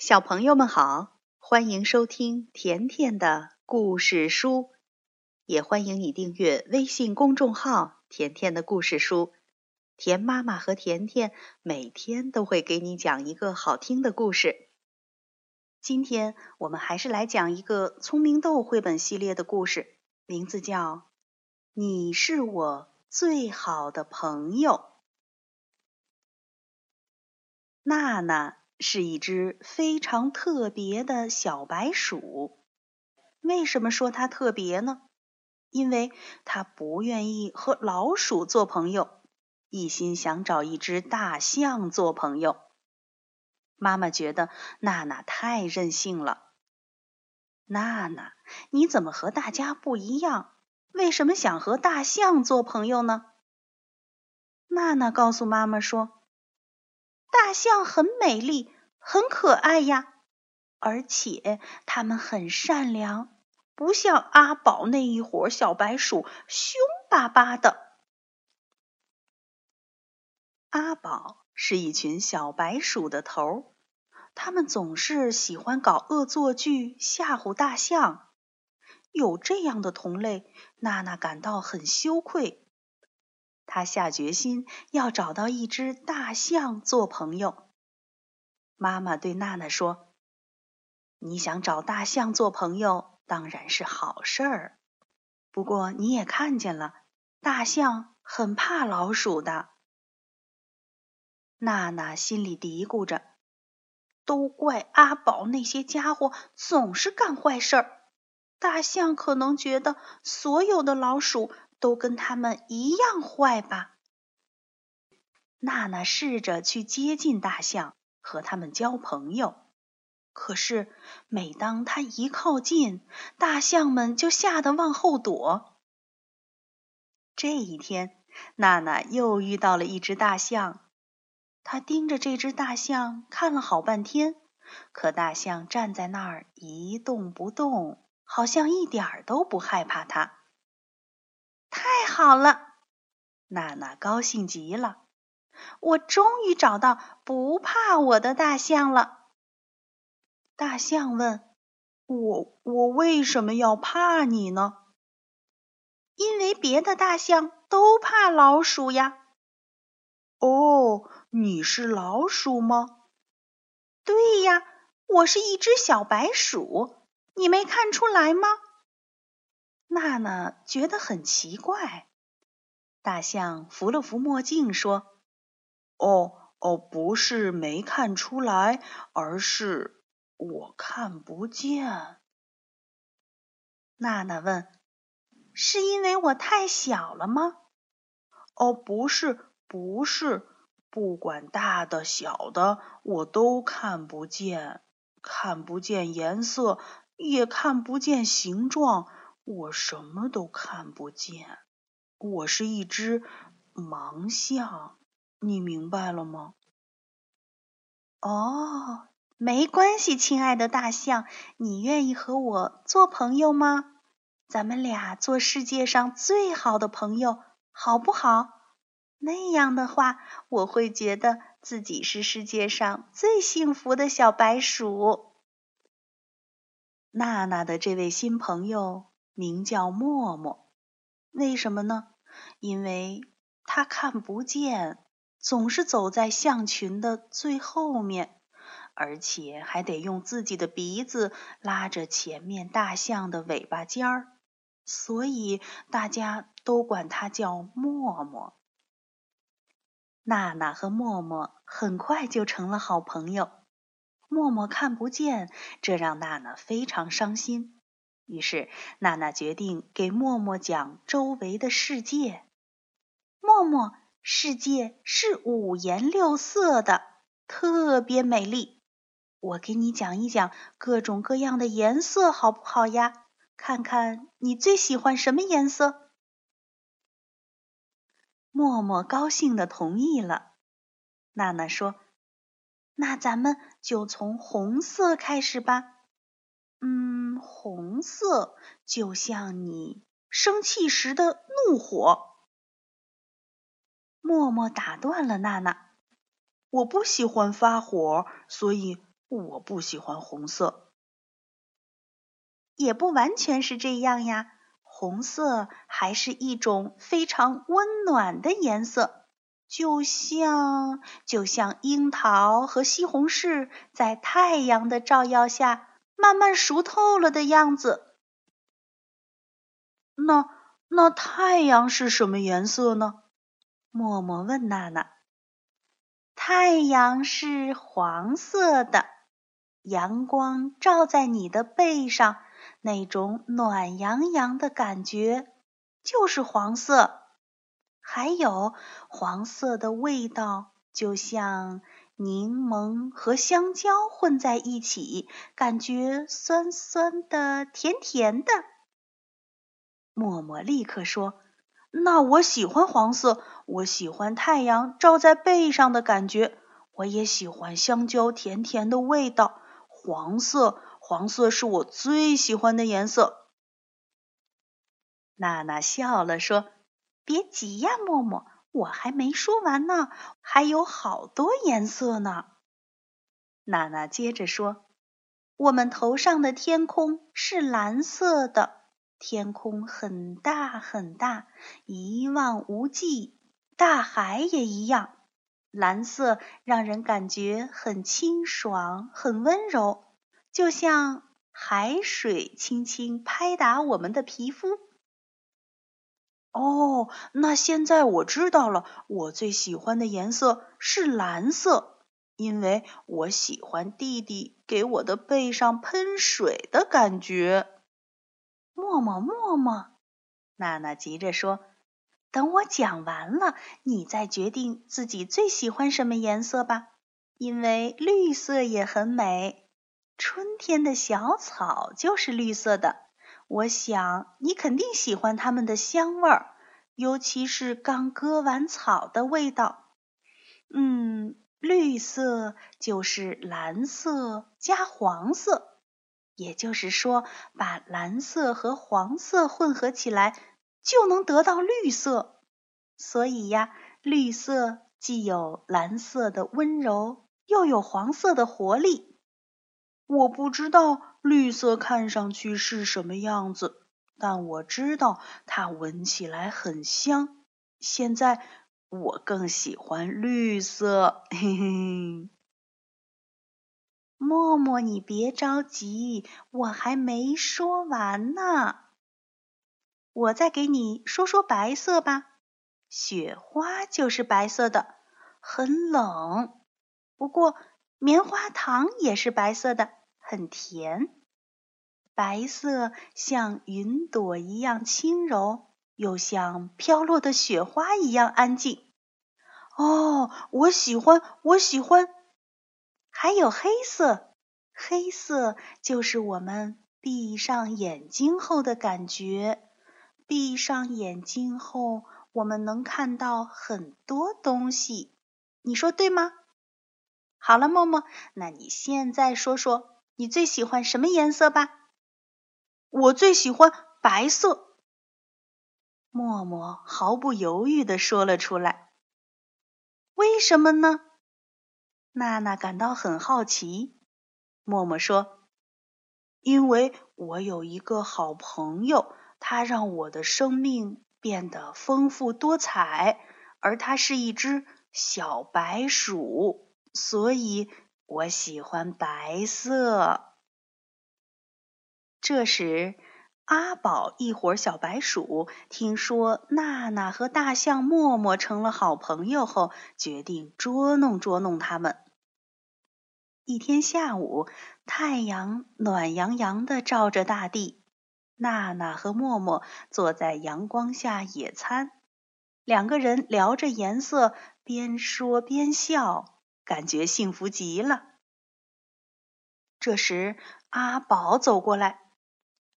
小朋友们好，欢迎收听甜甜的故事书，也欢迎你订阅微信公众号“甜甜的故事书”。甜妈妈和甜甜每天都会给你讲一个好听的故事。今天我们还是来讲一个聪明豆绘本系列的故事，名字叫《你是我最好的朋友》。娜娜。是一只非常特别的小白鼠。为什么说它特别呢？因为它不愿意和老鼠做朋友，一心想找一只大象做朋友。妈妈觉得娜娜太任性了。娜娜，你怎么和大家不一样？为什么想和大象做朋友呢？娜娜告诉妈妈说。大象很美丽，很可爱呀，而且它们很善良，不像阿宝那一伙小白鼠凶巴巴的。阿宝是一群小白鼠的头，他们总是喜欢搞恶作剧吓唬大象。有这样的同类，娜娜感到很羞愧。他下决心要找到一只大象做朋友。妈妈对娜娜说：“你想找大象做朋友，当然是好事儿。不过你也看见了，大象很怕老鼠的。”娜娜心里嘀咕着：“都怪阿宝那些家伙总是干坏事儿。大象可能觉得所有的老鼠……”都跟他们一样坏吧？娜娜试着去接近大象，和他们交朋友。可是，每当她一靠近，大象们就吓得往后躲。这一天，娜娜又遇到了一只大象。她盯着这只大象看了好半天，可大象站在那儿一动不动，好像一点儿都不害怕它。太好了，娜娜高兴极了。我终于找到不怕我的大象了。大象问：“我我为什么要怕你呢？”因为别的大象都怕老鼠呀。哦，你是老鼠吗？对呀，我是一只小白鼠。你没看出来吗？娜娜觉得很奇怪。大象扶了扶墨镜，说：“哦哦，不是没看出来，而是我看不见。”娜娜问：“是因为我太小了吗？”“哦，不是，不是，不管大的小的，我都看不见，看不见颜色，也看不见形状。”我什么都看不见，我是一只盲象，你明白了吗？哦，没关系，亲爱的大象，你愿意和我做朋友吗？咱们俩做世界上最好的朋友，好不好？那样的话，我会觉得自己是世界上最幸福的小白鼠。娜娜的这位新朋友。名叫默默，为什么呢？因为他看不见，总是走在象群的最后面，而且还得用自己的鼻子拉着前面大象的尾巴尖儿，所以大家都管他叫默默。娜娜和默默很快就成了好朋友。默默看不见，这让娜娜非常伤心。于是，娜娜决定给默默讲周围的世界。默默，世界是五颜六色的，特别美丽。我给你讲一讲各种各样的颜色，好不好呀？看看你最喜欢什么颜色。默默高兴的同意了。娜娜说：“那咱们就从红色开始吧。”嗯，红色就像你生气时的怒火。默默打断了娜娜：“我不喜欢发火，所以我不喜欢红色。也不完全是这样呀，红色还是一种非常温暖的颜色，就像就像樱桃和西红柿在太阳的照耀下慢慢熟透了的样子。那那太阳是什么颜色呢？默默问娜娜。太阳是黄色的，阳光照在你的背上，那种暖洋洋的感觉就是黄色。还有黄色的味道，就像柠檬和香蕉混在一起，感觉酸酸的、甜甜的。默默立刻说。那我喜欢黄色，我喜欢太阳照在背上的感觉，我也喜欢香蕉甜甜的味道。黄色，黄色是我最喜欢的颜色。娜娜笑了说：“别急呀，默默，我还没说完呢，还有好多颜色呢。”娜娜接着说：“我们头上的天空是蓝色的。”天空很大很大，一望无际，大海也一样，蓝色让人感觉很清爽、很温柔，就像海水轻轻拍打我们的皮肤。哦，那现在我知道了，我最喜欢的颜色是蓝色，因为我喜欢弟弟给我的背上喷水的感觉。默默默默，娜娜急着说：“等我讲完了，你再决定自己最喜欢什么颜色吧。因为绿色也很美，春天的小草就是绿色的。我想你肯定喜欢它们的香味儿，尤其是刚割完草的味道。嗯，绿色就是蓝色加黄色。”也就是说，把蓝色和黄色混合起来，就能得到绿色。所以呀，绿色既有蓝色的温柔，又有黄色的活力。我不知道绿色看上去是什么样子，但我知道它闻起来很香。现在我更喜欢绿色，嘿嘿。默默，你别着急，我还没说完呢。我再给你说说白色吧。雪花就是白色的，很冷。不过棉花糖也是白色的，很甜。白色像云朵一样轻柔，又像飘落的雪花一样安静。哦，我喜欢，我喜欢。还有黑色，黑色就是我们闭上眼睛后的感觉。闭上眼睛后，我们能看到很多东西。你说对吗？好了，默默，那你现在说说你最喜欢什么颜色吧？我最喜欢白色。默默毫不犹豫地说了出来。为什么呢？娜娜感到很好奇。默默说：“因为我有一个好朋友，他让我的生命变得丰富多彩，而他是一只小白鼠，所以我喜欢白色。”这时，阿宝一伙小白鼠听说娜娜和大象默默成了好朋友后，决定捉弄捉弄他们。一天下午，太阳暖洋洋的照着大地，娜娜和默默坐在阳光下野餐，两个人聊着颜色，边说边笑，感觉幸福极了。这时，阿宝走过来。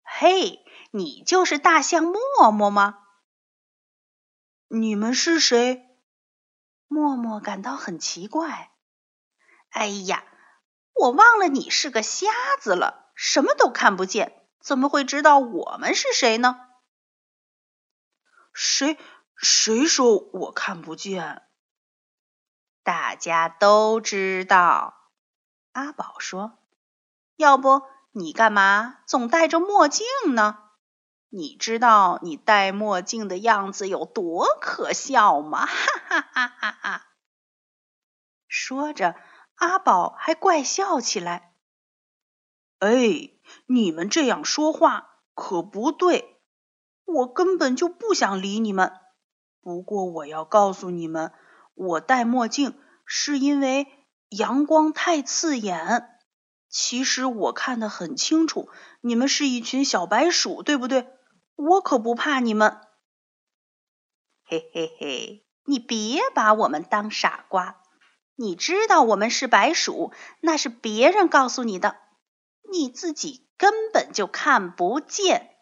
嘿，你就是大象默默吗？你们是谁？默默感到很奇怪。哎呀，我忘了你是个瞎子了，什么都看不见，怎么会知道我们是谁呢？谁谁说我看不见？大家都知道。阿宝说：“要不你干嘛总戴着墨镜呢？你知道你戴墨镜的样子有多可笑吗？” 哈哈哈哈哈！说着，阿宝还怪笑起来。哎，你们这样说话可不对，我根本就不想理你们。不过我要告诉你们，我戴墨镜是因为阳光太刺眼。其实我看得很清楚，你们是一群小白鼠，对不对？我可不怕你们。嘿嘿嘿，你别把我们当傻瓜。你知道我们是白鼠，那是别人告诉你的。你自己根本就看不见，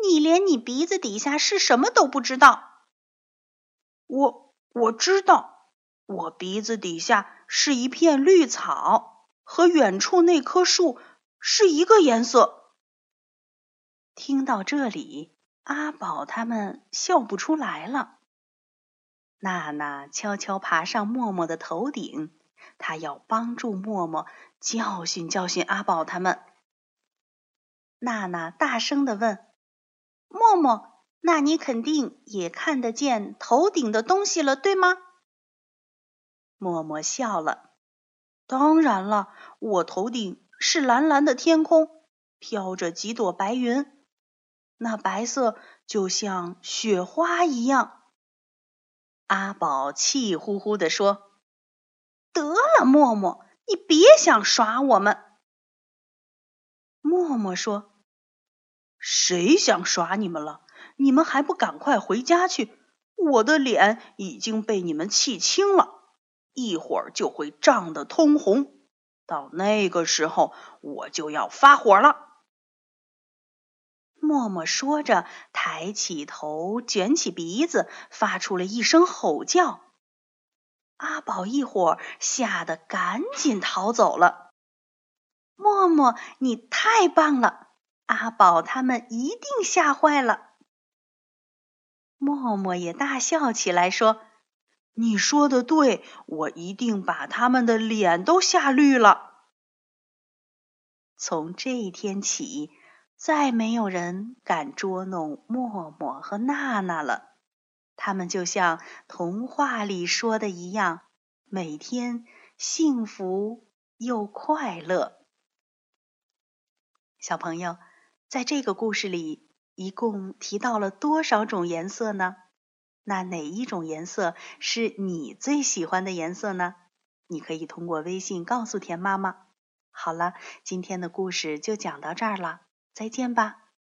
你连你鼻子底下是什么都不知道。我我知道，我鼻子底下是一片绿草，和远处那棵树是一个颜色。听到这里，阿宝他们笑不出来了。娜娜悄悄爬上默默的头顶。她要帮助默默教训教训阿宝他们。娜娜大声的问：“默默，那你肯定也看得见头顶的东西了，对吗？”默默笑了：“当然了，我头顶是蓝蓝的天空，飘着几朵白云，那白色就像雪花一样。”阿宝气呼呼地说。得了，默默，你别想耍我们。默默说：“谁想耍你们了？你们还不赶快回家去！我的脸已经被你们气青了，一会儿就会涨得通红。到那个时候，我就要发火了。”默默说着，抬起头，卷起鼻子，发出了一声吼叫。阿宝一伙吓得赶紧逃走了。默默，你太棒了！阿宝他们一定吓坏了。默默也大笑起来，说：“你说的对，我一定把他们的脸都吓绿了。”从这一天起，再没有人敢捉弄默默和娜娜了。他们就像童话里说的一样，每天幸福又快乐。小朋友，在这个故事里，一共提到了多少种颜色呢？那哪一种颜色是你最喜欢的颜色呢？你可以通过微信告诉田妈妈。好了，今天的故事就讲到这儿了，再见吧。